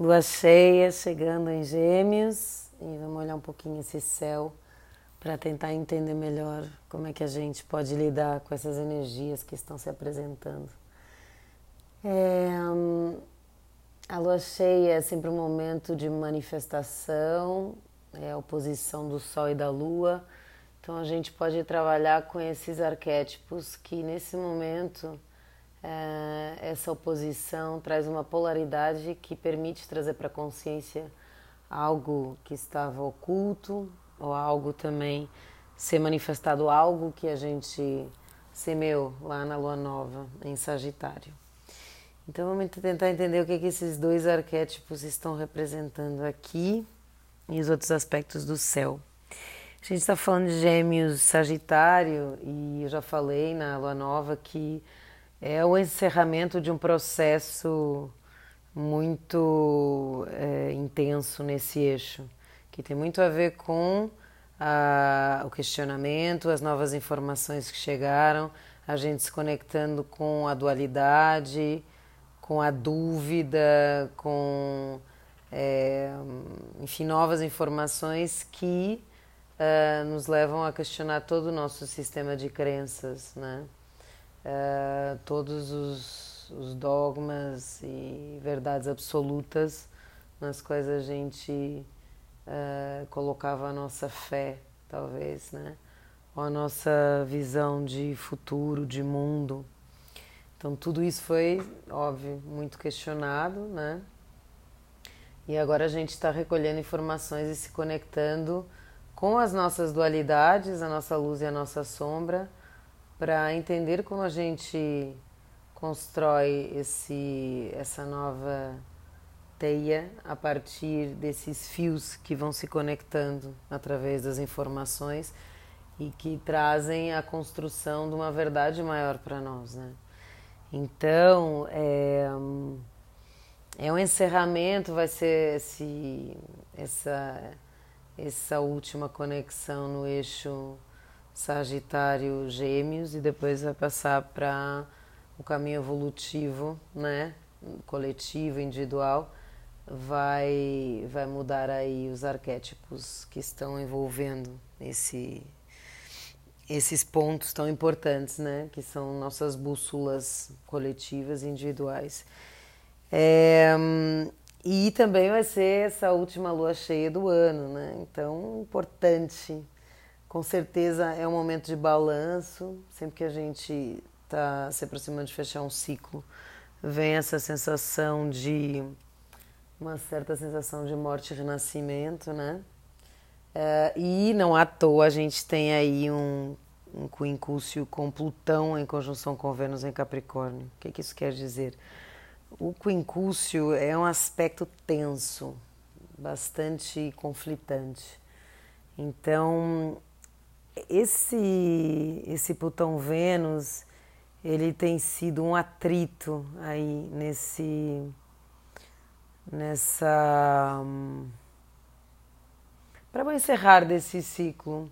Lua cheia chegando em Gêmeos e vamos olhar um pouquinho esse céu para tentar entender melhor como é que a gente pode lidar com essas energias que estão se apresentando. É, a lua cheia é sempre um momento de manifestação, é a oposição do Sol e da Lua. Então a gente pode trabalhar com esses arquétipos que nesse momento é, essa oposição traz uma polaridade que permite trazer para a consciência algo que estava oculto ou algo também ser manifestado algo que a gente semeou lá na lua nova em Sagitário. Então vamos tentar entender o que, que esses dois arquétipos estão representando aqui e os outros aspectos do céu. A gente está falando de Gêmeos Sagitário e eu já falei na lua nova que é o encerramento de um processo muito é, intenso nesse eixo, que tem muito a ver com a, o questionamento, as novas informações que chegaram, a gente se conectando com a dualidade, com a dúvida, com é, enfim, novas informações que uh, nos levam a questionar todo o nosso sistema de crenças, né? Uh, todos os, os, dogmas e verdades absolutas nas quais a gente uh, colocava a nossa fé, talvez, né? Ou a nossa visão de futuro, de mundo. Então tudo isso foi, óbvio, muito questionado, né? E agora a gente está recolhendo informações e se conectando com as nossas dualidades, a nossa luz e a nossa sombra, para entender como a gente constrói esse, essa nova teia a partir desses fios que vão se conectando através das informações e que trazem a construção de uma verdade maior para nós, né? Então, é, é um encerramento, vai ser esse, essa, essa última conexão no eixo Sagitário Gêmeos e depois vai passar para o caminho evolutivo, né? Coletivo, individual, vai vai mudar aí os arquétipos que estão envolvendo esse esses pontos tão importantes, né? Que são nossas bússolas coletivas individuais. É, e também vai ser essa última lua cheia do ano, né? Então, importante com certeza é um momento de balanço, sempre que a gente está se aproximando de fechar um ciclo, vem essa sensação de uma certa sensação de morte e renascimento, né? É, e não à toa a gente tem aí um, um quincúcio com Plutão em conjunção com Vênus em Capricórnio. O que, que isso quer dizer? O quincúcio é um aspecto tenso, bastante conflitante. Então, esse esse Plutão Vênus ele tem sido um atrito aí nesse nessa para encerrar desse ciclo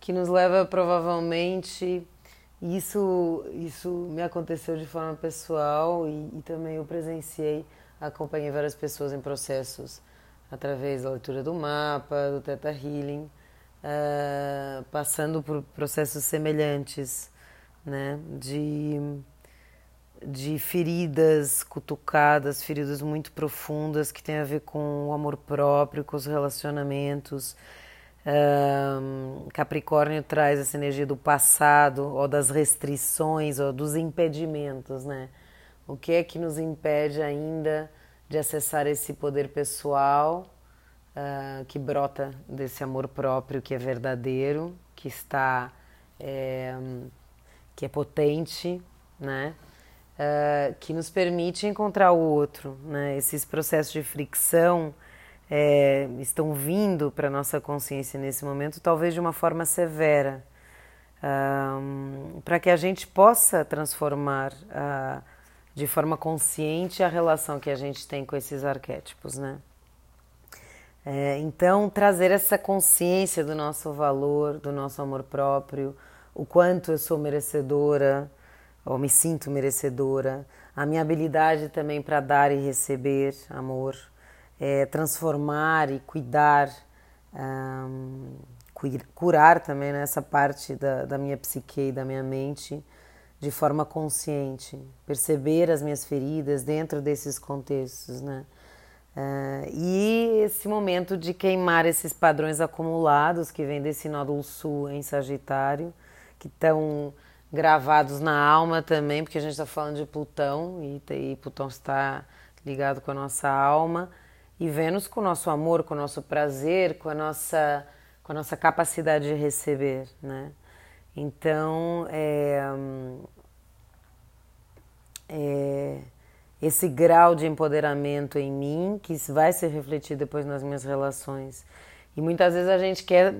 que nos leva provavelmente isso isso me aconteceu de forma pessoal e, e também eu presenciei acompanhei várias pessoas em processos através da leitura do mapa do Theta Healing uh, passando por processos semelhantes, né? De, de feridas cutucadas, feridas muito profundas que têm a ver com o amor próprio, com os relacionamentos. Uh, Capricórnio traz essa energia do passado, ou das restrições, ou dos impedimentos, né? O que é que nos impede ainda de acessar esse poder pessoal uh, que brota desse amor próprio que é verdadeiro, que está é, que é potente, né? Uh, que nos permite encontrar o outro, né? Esses processos de fricção é, estão vindo para nossa consciência nesse momento, talvez de uma forma severa, um, para que a gente possa transformar uh, de forma consciente a relação que a gente tem com esses arquétipos, né? É, então, trazer essa consciência do nosso valor, do nosso amor próprio, o quanto eu sou merecedora, ou me sinto merecedora, a minha habilidade também para dar e receber amor, é, transformar e cuidar, um, curar também né, parte da, da minha psique e da minha mente de forma consciente, perceber as minhas feridas dentro desses contextos, né? Uh, e esse momento de queimar esses padrões acumulados que vem desse nódulo sul em Sagitário, que estão gravados na alma também, porque a gente está falando de Plutão e, e Plutão está ligado com a nossa alma e Vênus com o nosso amor, com o nosso prazer, com a nossa, com a nossa capacidade de receber, né? Então, é, é, esse grau de empoderamento em mim que vai se refletir depois nas minhas relações. E muitas vezes a gente quer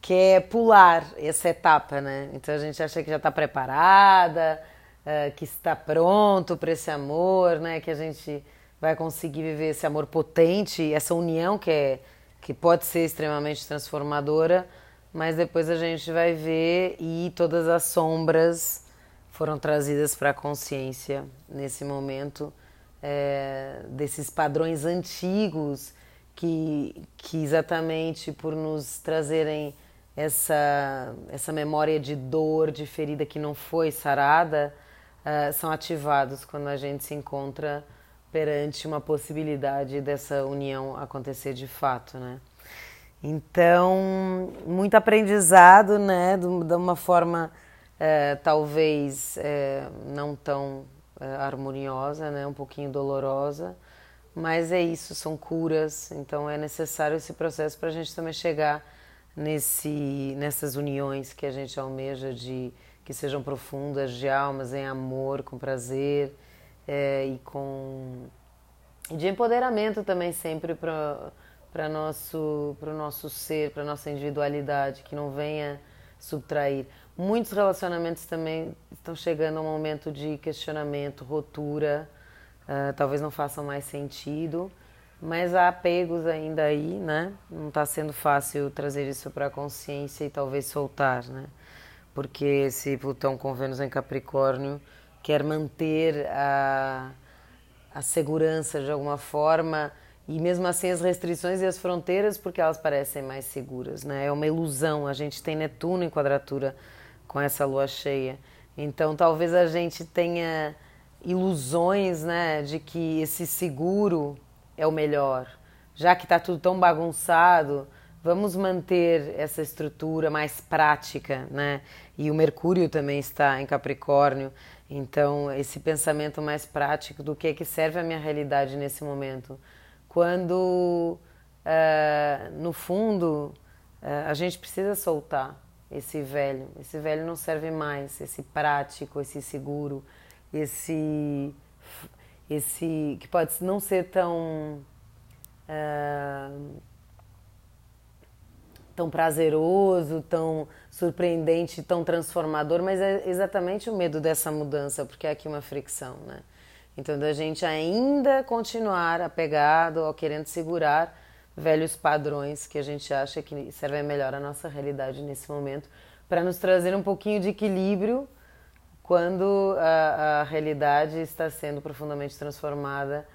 quer pular essa etapa, né? Então a gente acha que já está preparada, uh, que está pronto para esse amor, né? Que a gente vai conseguir viver esse amor potente, essa união que é que pode ser extremamente transformadora, mas depois a gente vai ver e todas as sombras foram trazidas para a consciência nesse momento é, desses padrões antigos que, que exatamente por nos trazerem essa, essa memória de dor, de ferida que não foi sarada, uh, são ativados quando a gente se encontra perante uma possibilidade dessa união acontecer de fato, né? Então, muito aprendizado, né? De, uma forma uh, talvez uh, não tão harmoniosa, né? Um pouquinho dolorosa, mas é isso, são curas. Então, é necessário esse processo para a gente também chegar nesse, nessas uniões que a gente almeja de que sejam profundas de almas em amor, com prazer é, e com de empoderamento também sempre para para nosso para o nosso ser, para nossa individualidade, que não venha subtrair. Muitos relacionamentos também estão chegando a um momento de questionamento, ruptura, uh, talvez não façam mais sentido mas há apegos ainda aí, né? Não está sendo fácil trazer isso para a consciência e talvez soltar, né? Porque esse Plutão com Vênus em Capricórnio quer manter a, a segurança de alguma forma e mesmo assim as restrições e as fronteiras porque elas parecem mais seguras, né? É uma ilusão. A gente tem Netuno em quadratura com essa lua cheia. Então talvez a gente tenha ilusões, né, de que esse seguro é o melhor. Já que está tudo tão bagunçado, vamos manter essa estrutura mais prática, né? E o Mercúrio também está em Capricórnio, então esse pensamento mais prático do que é que serve a minha realidade nesse momento. Quando, uh, no fundo, uh, a gente precisa soltar esse velho. Esse velho não serve mais, esse prático, esse seguro, esse esse que pode não ser tão uh, tão prazeroso, tão surpreendente, tão transformador, mas é exatamente o medo dessa mudança, porque é aqui uma fricção, né? Então da gente ainda continuar apegado ou querendo segurar velhos padrões que a gente acha que servem melhor à nossa realidade nesse momento, para nos trazer um pouquinho de equilíbrio quando a, a realidade está sendo profundamente transformada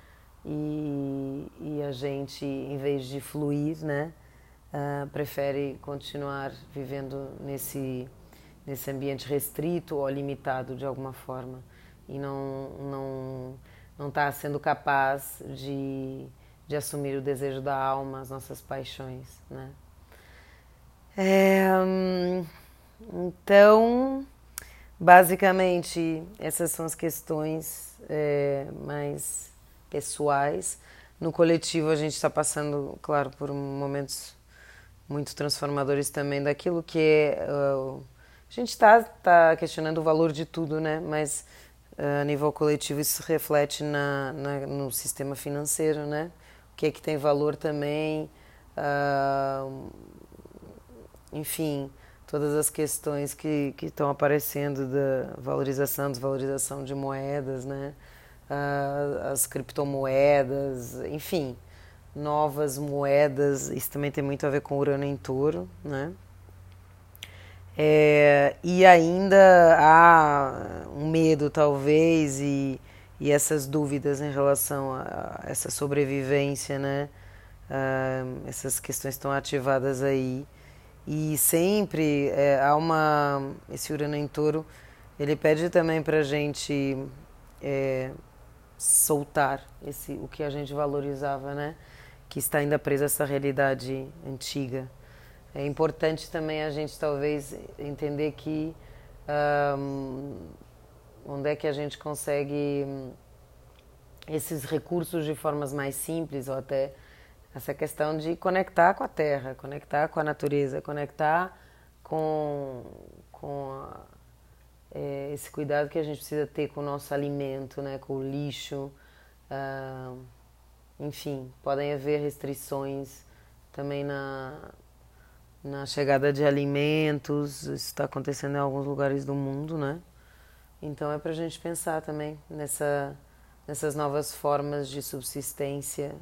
e, e, a gente, em vez de fluir, né, uh, prefere continuar vivendo nesse, nesse ambiente restrito ou limitado de alguma forma e não não não está sendo capaz de, de assumir o desejo da alma, as nossas paixões, né? É, hum, então Basicamente, essas são as questões é, mais pessoais. No coletivo, a gente está passando, claro, por momentos muito transformadores também daquilo que é. Uh, a gente está tá questionando o valor de tudo, né? Mas uh, a nível coletivo isso reflete na, na, no sistema financeiro, né? O que é que tem valor também. Uh, enfim todas as questões que, que estão aparecendo da valorização, desvalorização de moedas, né? Uh, as criptomoedas, enfim, novas moedas, isso também tem muito a ver com Urano em touro, né? É, e ainda há um medo, talvez, e, e essas dúvidas em relação a essa sobrevivência, né? uh, essas questões estão ativadas aí. E sempre é, há uma. Esse Urano em touro, ele pede também para a gente é, soltar esse, o que a gente valorizava, né? Que está ainda preso a essa realidade antiga. É importante também a gente talvez entender que um, onde é que a gente consegue esses recursos de formas mais simples ou até essa questão de conectar com a terra, conectar com a natureza, conectar com, com a, é, esse cuidado que a gente precisa ter com o nosso alimento, né, com o lixo. Uh, enfim, podem haver restrições também na, na chegada de alimentos. Isso está acontecendo em alguns lugares do mundo, né? Então é para a gente pensar também nessa, nessas novas formas de subsistência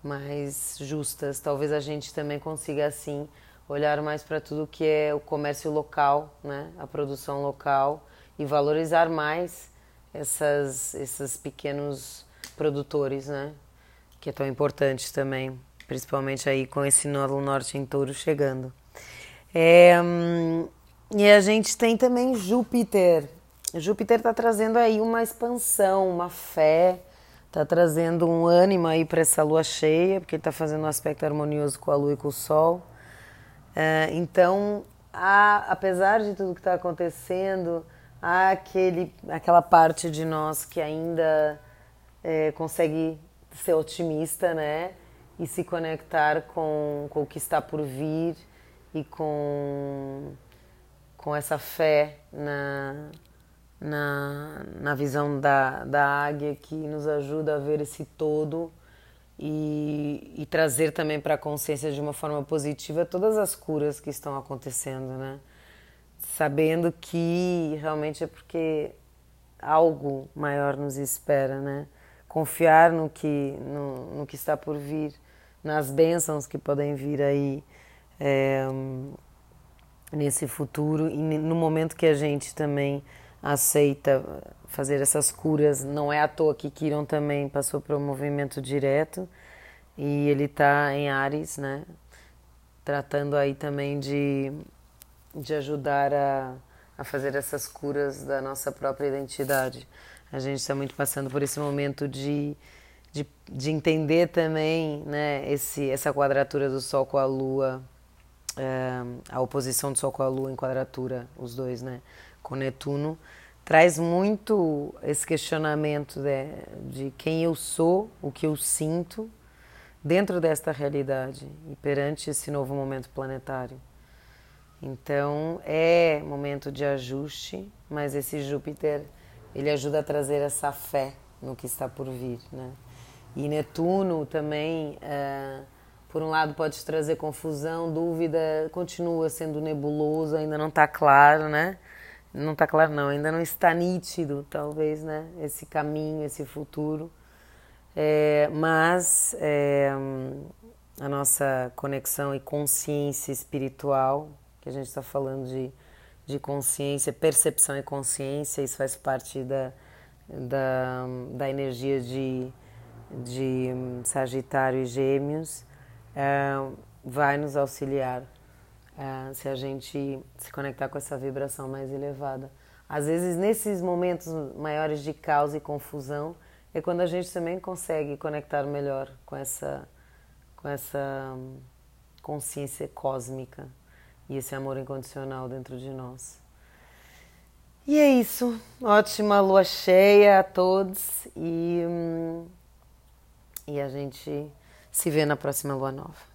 mais justas. Talvez a gente também consiga assim olhar mais para tudo que é o comércio local, né? A produção local e valorizar mais essas esses pequenos produtores, né? Que é tão importante também, principalmente aí com esse Nodo Norte em Touro chegando. É, hum, e a gente tem também Júpiter. Júpiter está trazendo aí uma expansão, uma fé, Está trazendo um ânimo aí para essa lua cheia, porque ele está fazendo um aspecto harmonioso com a lua e com o sol. É, então, há, apesar de tudo que está acontecendo, há aquele, aquela parte de nós que ainda é, consegue ser otimista, né? E se conectar com, com o que está por vir e com, com essa fé na, na, na visão da, da águia que nos ajuda a ver esse todo e, e trazer também para a consciência de uma forma positiva todas as curas que estão acontecendo, né? Sabendo que realmente é porque algo maior nos espera, né? Confiar no que, no, no que está por vir, nas bênçãos que podem vir aí é, nesse futuro e no momento que a gente também aceita fazer essas curas. Não é à toa que Kiron também passou para o movimento direto e ele está em Ares, né? Tratando aí também de, de ajudar a, a fazer essas curas da nossa própria identidade. A gente está muito passando por esse momento de, de, de, entender também né, esse, essa quadratura do Sol com a Lua, é, a oposição do Sol com a Lua em quadratura, os dois, né? Com Netuno, traz muito esse questionamento de, de quem eu sou, o que eu sinto dentro desta realidade e perante esse novo momento planetário. Então é momento de ajuste, mas esse Júpiter ele ajuda a trazer essa fé no que está por vir, né? E Netuno também, é, por um lado, pode trazer confusão, dúvida, continua sendo nebuloso, ainda não está claro, né? Não está claro, não, ainda não está nítido, talvez, né? Esse caminho, esse futuro. É, mas é, a nossa conexão e consciência espiritual, que a gente está falando de, de consciência, percepção e consciência, isso faz parte da, da, da energia de, de Sagitário e Gêmeos, é, vai nos auxiliar é, se a gente se conectar com essa vibração mais elevada. Às vezes, nesses momentos maiores de caos e confusão, é quando a gente também consegue conectar melhor com essa, com essa hum, consciência cósmica e esse amor incondicional dentro de nós. E é isso. Ótima lua cheia a todos e, hum, e a gente se vê na próxima lua nova.